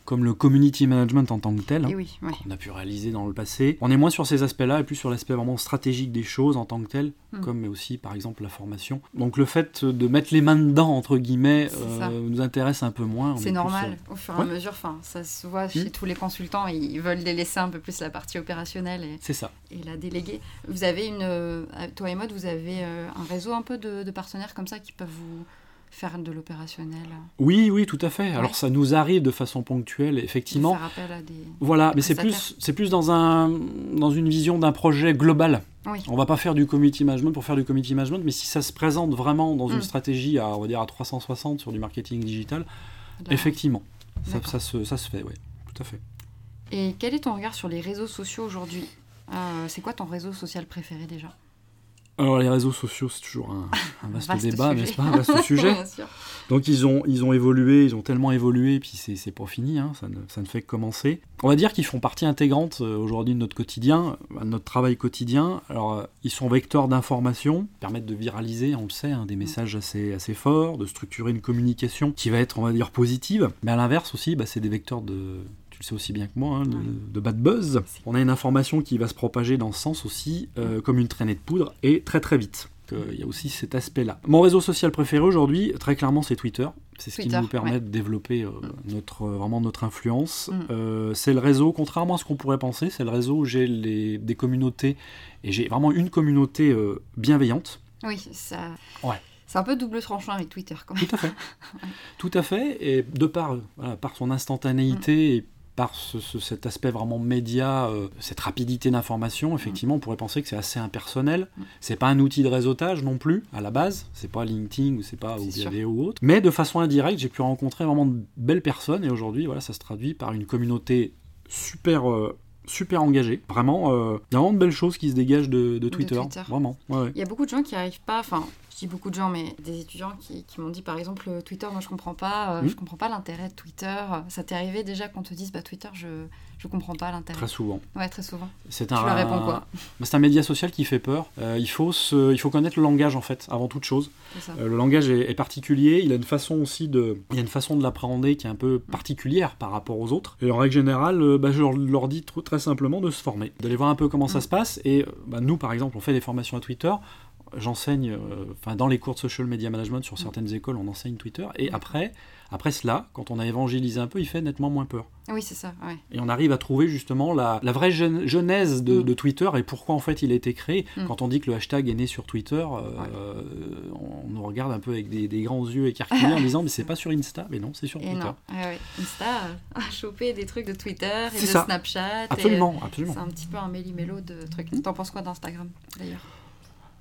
comme le community management en tant que tel, hein, qu'on a pu réaliser dans le passé. On est moins sur ces aspects-là et plus sur l'aspect vraiment stratégique des choses en tant que tel, hmm. comme aussi par exemple la formation. Donc le fait de mettre les mains dedans, entre guillemets, euh, nous intéresse un peu moins. C'est normal, euh, au fur et à mesure, ça se voit chez hmm. tous les consultants, ils veulent délaisser un peu plus la partie opérationnelle et, ça. et la déléguer. Vous avez une, euh, toi et Maud, vous avez un réseau un peu de partenaires comme ça qui peuvent vous faire de l'opérationnel Oui, oui, tout à fait. Alors ça nous arrive de façon ponctuelle, effectivement. Ça rappelle à des. Voilà, mais c'est plus, c'est plus dans, un, dans une vision d'un projet global. Oui. On va pas faire du community management pour faire du community management, mais si ça se présente vraiment dans une mm. stratégie à, on va dire, à 360 sur du marketing digital, effectivement, ça, ça, se, ça se fait, oui, tout à fait. Et quel est ton regard sur les réseaux sociaux aujourd'hui? Euh, C'est quoi ton réseau social préféré déjà? Alors les réseaux sociaux, c'est toujours un, vaste, débat, n'est-ce pas Un vaste <laughs> sujet. Donc ils ont, ils ont évolué, ils ont tellement évolué, puis c'est pas fini, hein, ça, ne, ça, ne, fait que commencer. On va dire qu'ils font partie intégrante euh, aujourd'hui de notre quotidien, de notre travail quotidien. Alors euh, ils sont vecteurs d'information, permettent de viraliser, on le sait, hein, des mm. messages assez, assez forts, de structurer une communication qui va être, on va dire, positive. Mais à l'inverse aussi, bah, c'est des vecteurs de tu sais aussi bien que moi, hein, de, bad buzz. On a une information qui va se propager dans ce sens aussi, euh, comme une traînée de poudre, et très très vite. Il y a aussi cet aspect-là. Mon réseau social préféré aujourd'hui, très clairement, c'est Twitter. C'est ce qui nous permet ouais. de développer euh, notre, vraiment notre influence. Mm. Euh, c'est le réseau, contrairement à ce qu'on pourrait penser, c'est le réseau où j'ai les- des communautés, et j'ai vraiment une communauté euh, bienveillante. Oui, ça. Ouais. C'est un peu double tranchant avec Twitter quand même. Tout à fait. <laughs> Tout à fait. Et de par, euh, voilà, par son instantanéité et par ce- ce- cet aspect vraiment média, euh, cette rapidité d'information, effectivement, on pourrait penser que c'est assez impersonnel. Mm. C'est pas un outil de réseautage non plus, à la base. C'est pas LinkedIn ou c'est pas. Viadeo ou autre. Mais de façon indirecte, j'ai pu rencontrer vraiment de belles personnes et aujourd'hui, voilà, ça se traduit par une communauté super. euh, super engagée. Vraiment, euh, il y a vraiment de belles choses qui se dégagent de, de Twitter. Twitter. Vraiment. Ouais, ouais. Il y a beaucoup de gens qui n'arrivent pas, enfin, je dis beaucoup de gens, mais des étudiants qui, qui m'ont dit par exemple euh, Twitter, moi je comprends pas, euh, Mm. je comprends pas l'intérêt de Twitter. Ça t'est arrivé déjà qu'on te dise bah Twitter, je je comprends pas l'intérêt? Très souvent. Ouais, très souvent. C'est Tu un, leur réponds quoi? <laughs> Bah, C'est un média social qui fait peur. Euh, il, faut se- il faut connaître le langage en fait, avant toute chose. Euh, le langage est, est particulier. Il a une façon aussi de, il y a une façon de l'appréhender qui est un peu particulière par rapport aux autres. Et en règle générale, euh, bah, je leur, dis tr- très simplement de se former, d'aller voir un peu comment ça Mm. se passe. Et euh, bah, nous, par exemple, on fait des formations à Twitter. J'enseigne, euh, enfin dans les cours de social media management sur certaines écoles, on enseigne Twitter. Et Mm. après, après cela, quand on a évangélisé un peu, il fait nettement moins peur. Oui, c'est ça. Ouais. Et on arrive à trouver justement la, la vraie gen- genèse de, Mm. de Twitter et pourquoi en fait il a été créé. Mm. Quand on dit que le hashtag est né sur Twitter, euh, on nous regarde un peu avec des, des grands yeux écarquillés en <laughs> disant mais c'est pas sur Insta, mais non c'est sur Et Twitter. ouais, ouais. Insta euh, <laughs> a chopé des trucs de Twitter et de ça. Snapchat. et Absolument, absolument. C'est un petit peu un méli-mélo de trucs. Mm. T'en penses quoi d'Instagram d'ailleurs?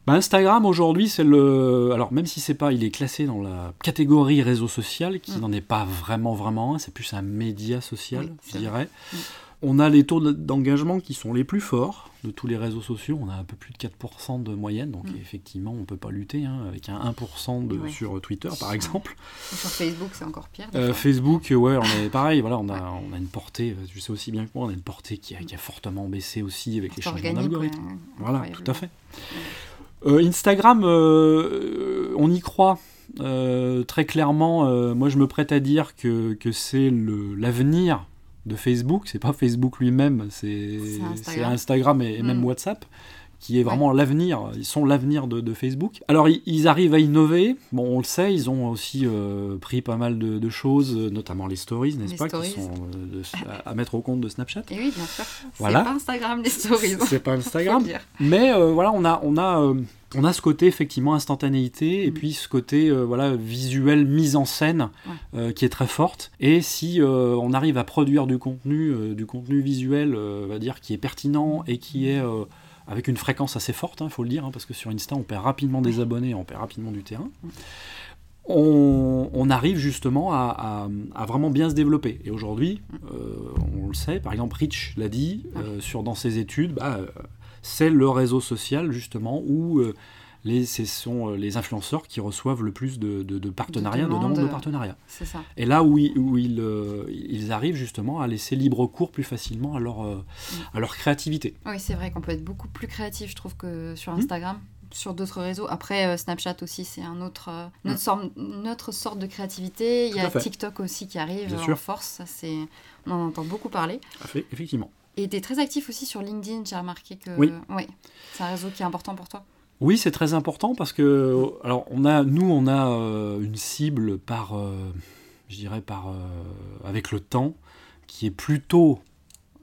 Bah, Instagram aujourd'hui c'est le, alors même si c'est pas, il est classé dans la catégorie réseau social qui Mm. n'en est pas vraiment vraiment un, c'est plus un média social, Oui, je dirais. Mm. On a les taux de- d'engagement qui sont les plus forts de tous les réseaux sociaux. On a un peu plus de 4% de moyenne, donc Mm. effectivement, on peut pas lutter hein, avec un 1% de, Ouais. sur Twitter, par <laughs> exemple. Sur Facebook, c'est encore pire. Euh. Facebook, euh, ouais, on est pareil. Voilà, on a, on a une portée. euh, Tu sais aussi bien que moi, on a une portée qui a, qui a fortement baissé aussi avec les changements d'algorithme. Voilà, tout à fait. Euh, Instagram, euh, on y croit. Euh, très clairement, euh, moi je me prête à dire que, que c'est l'avenir de Facebook. C'est pas Facebook lui-même, c'est Instagram. c'est Instagram et, et même Mm. WhatsApp qui est vraiment l'avenir. Ils sont l'avenir de, de Facebook. Alors ils, ils arrivent à innover. Bon, on le sait, ils ont aussi euh, pris pas mal de, de choses, euh, notamment les stories, n'est-ce pas, stories. qui sont euh, de- à, à mettre au compte de Snapchat. Et oui, bien sûr. Voilà. C'est pas Instagram les stories. <laughs> C'est pas Instagram. Mais euh, voilà, on a, on, a, on a ce côté effectivement instantanéité et Mm. puis ce côté euh, voilà, visuel, mise en scène euh, qui est très forte. Et si euh, on arrive à produire du contenu, du contenu visuel, on va dire, qui est pertinent et qui est euh, avec une fréquence assez forte, il faut le dire, hein, parce que sur Insta, on perd rapidement des abonnés, on perd rapidement du terrain. On, on arrive justement à, à- à vraiment bien se développer. Et aujourd'hui, euh, on le sait, par exemple, Rich l'a dit euh, sur, dans ses études, bah, euh, c'est le réseau social justement où les, ce sont euh, les influenceurs qui reçoivent le plus de, de- de partenariats, de, demandes, de partenariats. C'est ça. Et là où, ils, où ils, euh, ils arrivent justement à laisser libre cours plus facilement à leur, euh, à leur créativité. Oui, c'est vrai qu'on peut être beaucoup plus créatif, je trouve, que sur Mm. Instagram. Sur d'autres réseaux. Après, euh, Snapchat aussi, c'est un autre, euh, une, autre sorte, de créativité. Il y a. TikTok aussi qui arrive en force. Ça, c'est... On en entend beaucoup parler. Fait- Effectivement. Et tu es très actif aussi sur LinkedIn, j'ai remarqué que Oui. ouais, c'est un réseau qui est important pour toi. Oui, c'est très important parce que, alors, on a, nous, on a euh, une cible par, euh, je dirais, par, euh, avec le temps, qui est plutôt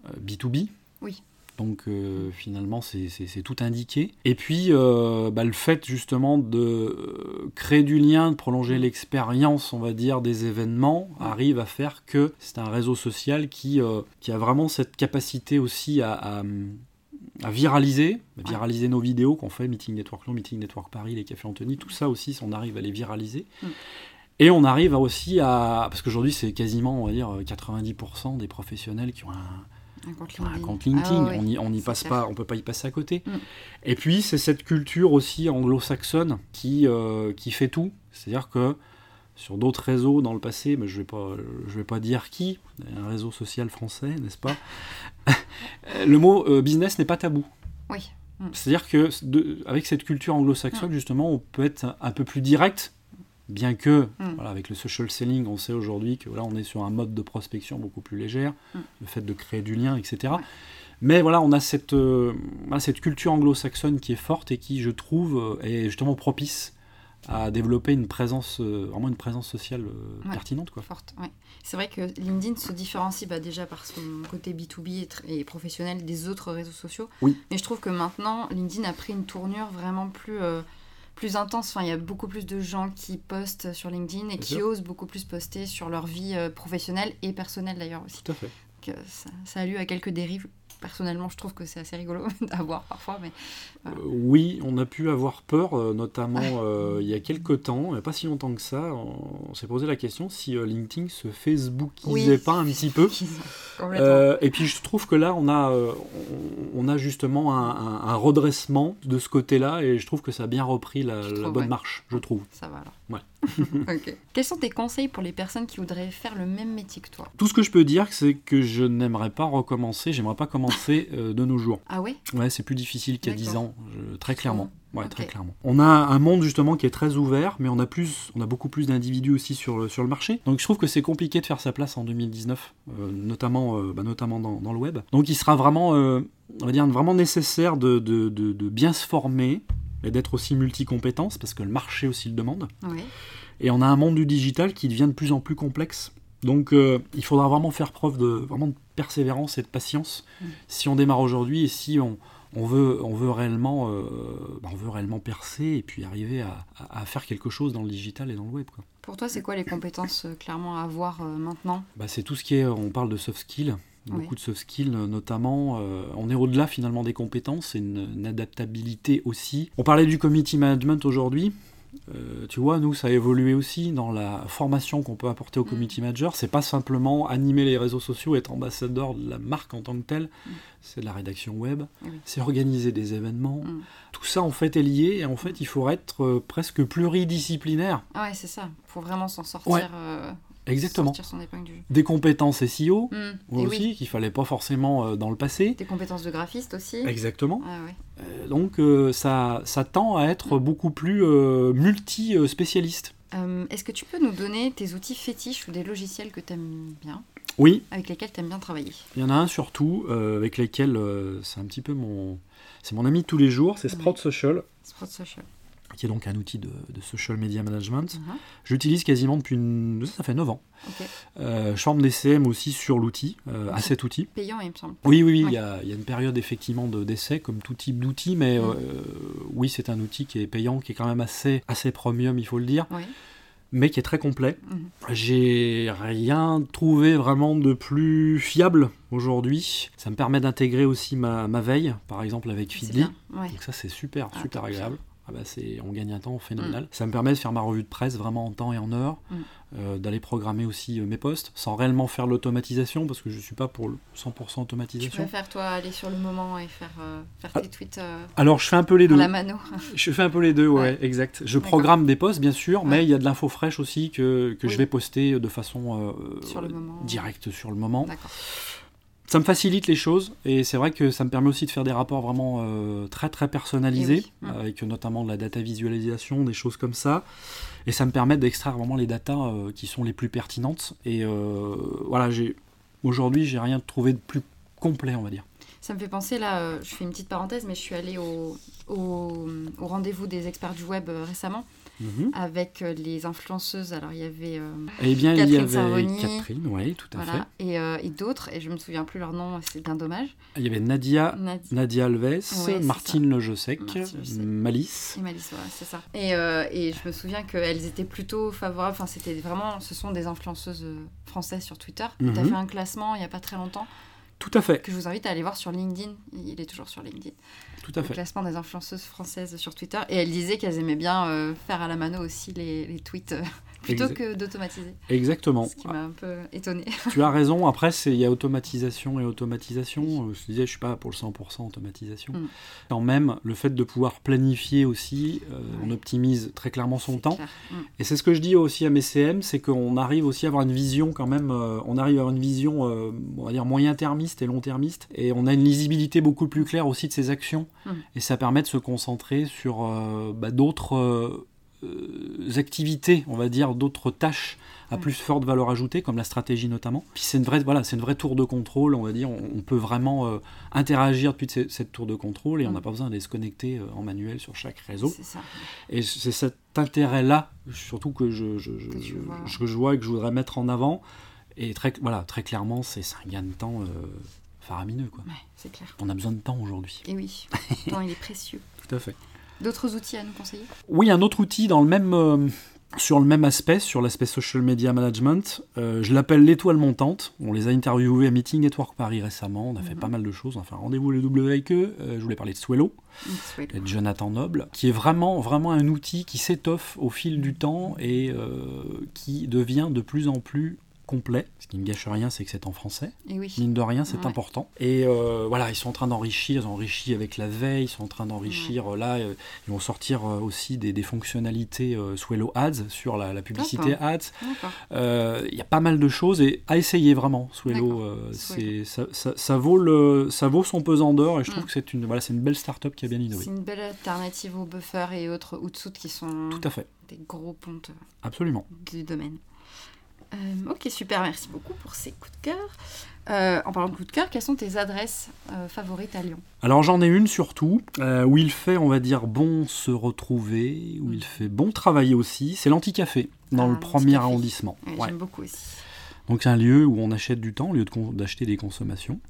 euh, B2B. Oui. Donc, finalement, c'est tout indiqué. Et puis, bah, le fait, justement, de créer du lien, de prolonger l'expérience, on va dire, des événements, arrive à faire que c'est un réseau social qui, qui a vraiment cette capacité aussi à- à à viraliser, à viraliser nos vidéos qu'on fait, Meeting Network Lyon, Meeting Network Paris, les Cafés Anthony, tout ça aussi, on arrive à les viraliser. Mm. Et on arrive aussi à... Parce qu'aujourd'hui, c'est quasiment, on va dire, 90% des professionnels qui ont un, Un compte un LinkedIn. compte LinkedIn. Ah ouais, on y, on y c'est passe clair. pas, on peut pas y passer à côté. Mm. Et puis, c'est cette culture aussi anglo-saxonne qui, euh, qui fait tout. C'est-à-dire que sur d'autres réseaux dans le passé, mais je vais pas, je vais pas dire qui, un réseau social français, n'est-ce pas? Le mot euh, business n'est pas tabou. Oui. C'est-à-dire que de- avec cette culture anglo-saxonne, justement, on peut être un, peu plus direct, bien que, Mm. voilà, avec le social selling, on sait aujourd'hui que là, on est sur un mode de prospection beaucoup plus légère, Mm. le fait de créer du lien, etc. Mais voilà, on a cette, euh, cette culture anglo-saxonne qui est forte et qui, je trouve, euh, est justement propice à développer une présence, euh, vraiment une présence sociale euh, Ouais. pertinente. Quoi. Forte, ouais. C'est vrai que LinkedIn se différencie bah, déjà par son côté B2B et, professionnel des autres réseaux sociaux. Oui. Mais je trouve que maintenant, LinkedIn a pris une tournure vraiment plus, euh, plus intense. Enfin, il y a beaucoup plus de gens qui postent sur LinkedIn et Bien qui sûr. osent beaucoup plus poster sur leur vie euh, professionnelle et personnelle d'ailleurs aussi. Tout à fait. Donc, euh, ça, ça a lieu à quelques dérives. Personnellement, je trouve que c'est assez rigolo <laughs> à voir parfois. Mais Euh, oui, on a pu avoir peur, euh, notamment <laughs> euh, il y a quelques temps, il n'y a pas si longtemps que ça, on, on s'est posé la question si LinkedIn se Facebookisait Oui. pas un petit peu. <laughs> et puis je trouve que là, on a, on, a justement un, un- un redressement de ce côté-là, et je trouve que ça a bien repris la, Je la trouve, bonne ouais. marche, je trouve. Ça va alors. Ouais. <laughs> Ok. Quels sont tes conseils pour les personnes qui voudraient faire le même métier que toi Tout ce que je peux dire, c'est que je n'aimerais pas recommencer, j'aimerais pas commencer <laughs> euh, de nos jours. Ah ouais? Ouais, c'est plus difficile qu'il y a 10 D'accord. ans, je- très clairement. Ouais, Ok. très clairement. On a un monde justement qui est très ouvert, mais on a plus, on a beaucoup plus d'individus aussi sur le, sur le marché. Donc je trouve que c'est compliqué de faire sa place en 2019, euh, notamment, euh, bah, notamment dans, dans le web. Donc il sera vraiment, euh, on va dire, vraiment nécessaire de, de- de- de bien se former et d'être aussi multi-compétences, parce que le marché aussi le demande. Ouais. Et on a un monde du digital qui devient de plus en plus complexe. Donc euh, il faudra vraiment faire preuve de, vraiment de persévérance et de patience Mm. si on démarre aujourd'hui et si on, on veut, on, veut réellement, euh, bah, on veut réellement percer et puis arriver à, à- à faire quelque chose dans le digital et dans le web. quoi. Pour toi, c'est quoi les compétences euh, clairement à avoir maintenant? Bah, c'est tout ce qui est, on parle de soft skills, beaucoup Oui. de soft skills notamment. euh, on est au-delà finalement des compétences, c'est une, une adaptabilité aussi. On parlait du community management aujourd'hui. Euh, tu vois, nous, ça a évolué aussi dans la formation qu'on peut apporter au Mm. community manager. C'est pas simplement animer les réseaux sociaux, être ambassadeur de la marque en tant que telle. Mm. C'est de la rédaction web, Oui. c'est organiser des événements. Mm. Tout ça, en fait, est lié. Et en fait, il faut être euh, presque pluridisciplinaire. Ah ouais, c'est ça. Faut vraiment s'en sortir. Ouais. euh, Exactement. Sortir son épingle du jeu. Des compétences SEO Mm. Aussi, oui. qu'il fallait pas forcément euh, dans le passé. Des compétences de graphiste aussi. Exactement. Ah ouais. Euh, donc euh, ça, ça tend à être beaucoup plus multi-spécialiste. Est-ce que tu peux nous donner tes outils fétiches ou des logiciels que tu aimes bien, Oui, avec lesquels tu aimes bien travailler? Il y en a un surtout avec lesquels c'est un petit peu mon... C'est mon ami de tous les jours, c'est Sprout Social, Sprout Social. Qui est donc un outil de, de social media management. Mhm. J'utilise quasiment depuis... Une... Ça fait 9 ans. Euh, je forme des CM aussi sur l'outil, euh, à cet outil. Payant, il me semble. Oui, oui, oui, il y, a, il y a une période effectivement de- d'essai comme tout type d'outil, mais Mm. euh, oui, c'est un outil qui est payant, qui est quand même assez, assez premium, il faut le dire, Oui. mais qui est très complet. Mhm. J'ai rien trouvé vraiment de plus fiable aujourd'hui. Ça me permet d'intégrer aussi ma, ma veille, par exemple avec Feedly. Ouais. Donc ça c'est super, Ah, super top. agréable. Ah bah c'est, on gagne un temps phénoménal. Ça me permet de faire ma revue de presse vraiment en temps et en heure, Mm. euh, d'aller programmer aussi euh, mes posts, sans réellement faire l'automatisation, parce que je suis pas pour le 100% Tu automatisation. préfères, toi, aller sur le moment et faire, euh, faire Ah. tes tweets Alors je fais un peu les deux. la mano <laughs> Je fais un peu les deux, ouais, Ouais. exact. Je programme des posts, bien sûr, Ouais. mais il y a de l'info fraîche aussi que, que je vais poster de façon Sur le moment. directe sur le moment. D'accord. Ça me facilite les choses et c'est vrai que ça me permet aussi de faire des rapports vraiment euh, très très personnalisés, Eh oui. Avec notamment de la data visualisation, des choses comme ça. Et ça me permet d'extraire vraiment les datas euh, qui sont les plus pertinentes. Et euh, voilà, j'ai aujourd'hui j'ai rien trouvé de plus complet, on va dire. Ça me fait penser, là, je fais une petite parenthèse, mais je suis allée au, au, au rendez-vous des experts du web récemment Mhm. avec euh, les influenceuses. Alors, il y avait euh, Eh bien, il y Catherine avait Sarvoni. Catherine, oui, tout à voilà, et, euh, et d'autres, et je me souviens plus leur nom, c'est bien dommage. Il y avait Nadia, Nadia Nadia Alves, Martine Lejosec. Malice. et Malice, voilà, c'est ça. Et, et je me souviens qu'elles étaient plutôt favorables, enfin, c'était vraiment, ce sont des influenceuses françaises sur Twitter. Tu as Mhm. fait un classement il n'y a pas très longtemps, Tout à fait, que je vous invite à aller voir sur LinkedIn. Il est toujours sur LinkedIn. tout à le fait. classement des influenceuses françaises sur Twitter. Et elles disaient qu'elles aimaient bien euh, faire à la mano aussi les, les tweets euh, plutôt que d'automatiser. Exactement. Ce qui m'a un peu étonnée. <laughs> Tu as raison. Après, il y a automatisation et automatisation. Euh, Je disais, je suis pas pour le 100% automatisation. Mm. Quand même, le fait de pouvoir planifier aussi, euh, on optimise très clairement son temps. clair. Mm. Et c'est ce que je dis aussi à mes CM, c'est qu'on arrive aussi à avoir une vision quand même, euh, on arrive à avoir une vision, euh, on va dire, moyen-termiste et long-termiste. Et on a une lisibilité beaucoup plus claire aussi de ses actions. Mm. Et ça permet de se concentrer sur bah, d'autres... euh, activités, on va dire, d'autres tâches à plus forte valeur ajoutée, comme la stratégie notamment. Puis c'est une vraie, voilà, c'est une vraie tour de contrôle, on va dire. On, peut vraiment euh, interagir depuis cette, tour de contrôle et on n'a pas besoin d'aller se connecter euh, en manuel sur chaque réseau. Ça. Et c'est cet intérêt-là, surtout que je, je, je, je, vois et que je voudrais mettre en avant. Et très, voilà, très clairement, c'est un gain de temps euh, faramineux. Quoi. c'est clair. On a besoin de temps aujourd'hui. Et oui, le temps il est précieux. <laughs> Tout à fait. D'autres outils à nous conseiller? Oui, un autre outil dans le même, sur le même aspect, sur l'aspect social media management, euh, je l'appelle l'étoile montante. On les a interviewés à Meeting Network Paris récemment. On a fait mhm. pas mal de choses. On a fait un rendez-vous les W avec eux. Euh, je voulais parler de Swello, de Jonathan Noble, qui est vraiment, vraiment un outil qui s'étoffe au fil du temps et euh, qui devient de plus en plus complet. Ce qui ne gâche rien, c'est que c'est en français. Et oui. Mine de rien, c'est important. Et euh, voilà, ils sont en train d'enrichir, ils ont enrichi avec la veille, ils sont en train d'enrichir euh, là, euh, ils vont sortir aussi des, fonctionnalités Swello Ads sur la, publicité Ads. Il y a pas mal de choses et à essayer vraiment. Swello, c'est ça, vaut le, ça vaut son pesant d'or et je trouve mm. que c'est une, voilà, une belle start-up qui a bien innové. C'est une belle alternative aux buffers et autres outsout qui sont Tout à fait. des gros pontes Absolument. du domaine. Euh, ok, super, merci beaucoup pour ces coups de cœur. Euh, en parlant de coups de cœur, quelles sont tes adresses euh, favorites à Lyon? Alors j'en ai une surtout, où il fait, on va dire, bon se retrouver, où il fait bon travailler aussi, c'est l'Anticafé, dans ah, le premier arrondissement. J'aime beaucoup aussi. Donc c'est un lieu où on achète du temps au lieu d'acheter des consommations.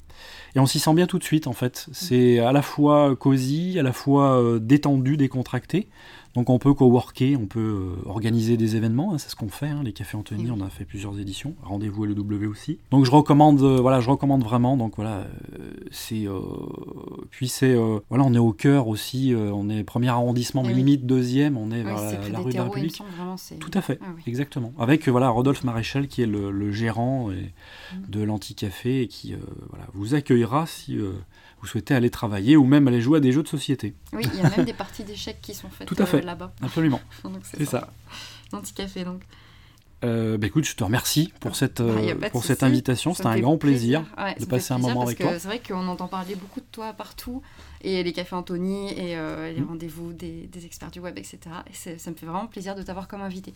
Et on s'y sent bien tout de suite en fait. C'est à la fois cosy, à la fois détendu, décontracté. Donc on peut coworker, on peut euh, organiser des événements, hein, c'est ce qu'on fait. Hein, les cafés Anthony, on a fait plusieurs éditions. Rendez-vous à W aussi. Donc je recommande, euh, voilà, je recommande vraiment. Donc voilà, euh, c'est puis c'est voilà, on est au cœur aussi. on est premier arrondissement, mais limite deuxième. On est vers la, rue de la République. Tout à fait, ah exactement. Avec voilà Rodolphe Maréchal qui est le, gérant mm. de l'Anti-Café et qui voilà vous accueillera si vous souhaitez aller travailler ou même aller jouer à des jeux de société. Oui, il y a même des parties d'échecs qui sont faites Tout à fait. Euh, là-bas. Absolument. <laughs> c'est ça. L'anti-café donc. Euh, bah écoute, je te remercie pour cette, bah, euh, pour cette invitation. C'était un grand plaisir, de passer un moment avec toi. C'est vrai qu'on entend parler beaucoup de toi partout, et les cafés Anthony, et euh, les mm. rendez-vous des, des, experts du web, etc. Et ça me fait vraiment plaisir de t'avoir comme invité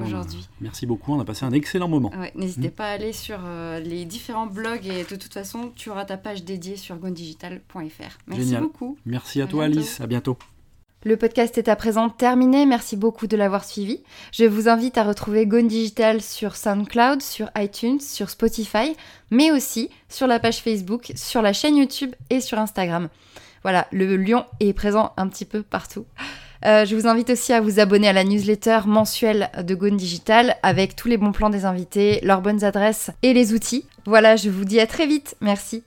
aujourd'hui. merci beaucoup, on a passé un excellent moment. N'hésitez mm. pas à aller sur les différents blogs, et de toute façon, tu auras ta page dédiée sur gondigital.fr. Merci beaucoup. Merci à, toi, Alice. À bientôt. Le podcast est à présent terminé, merci beaucoup de l'avoir suivi. Je vous invite à retrouver Gone Digital sur SoundCloud, sur iTunes, sur Spotify, mais aussi sur la page Facebook, sur la chaîne YouTube et sur Instagram. Voilà, le lion est présent un petit peu partout. Euh, je vous invite aussi à vous abonner à la newsletter mensuelle de Gone Digital avec tous les bons plans des invités, leurs bonnes adresses et les outils. Voilà, je vous dis à très vite. Merci.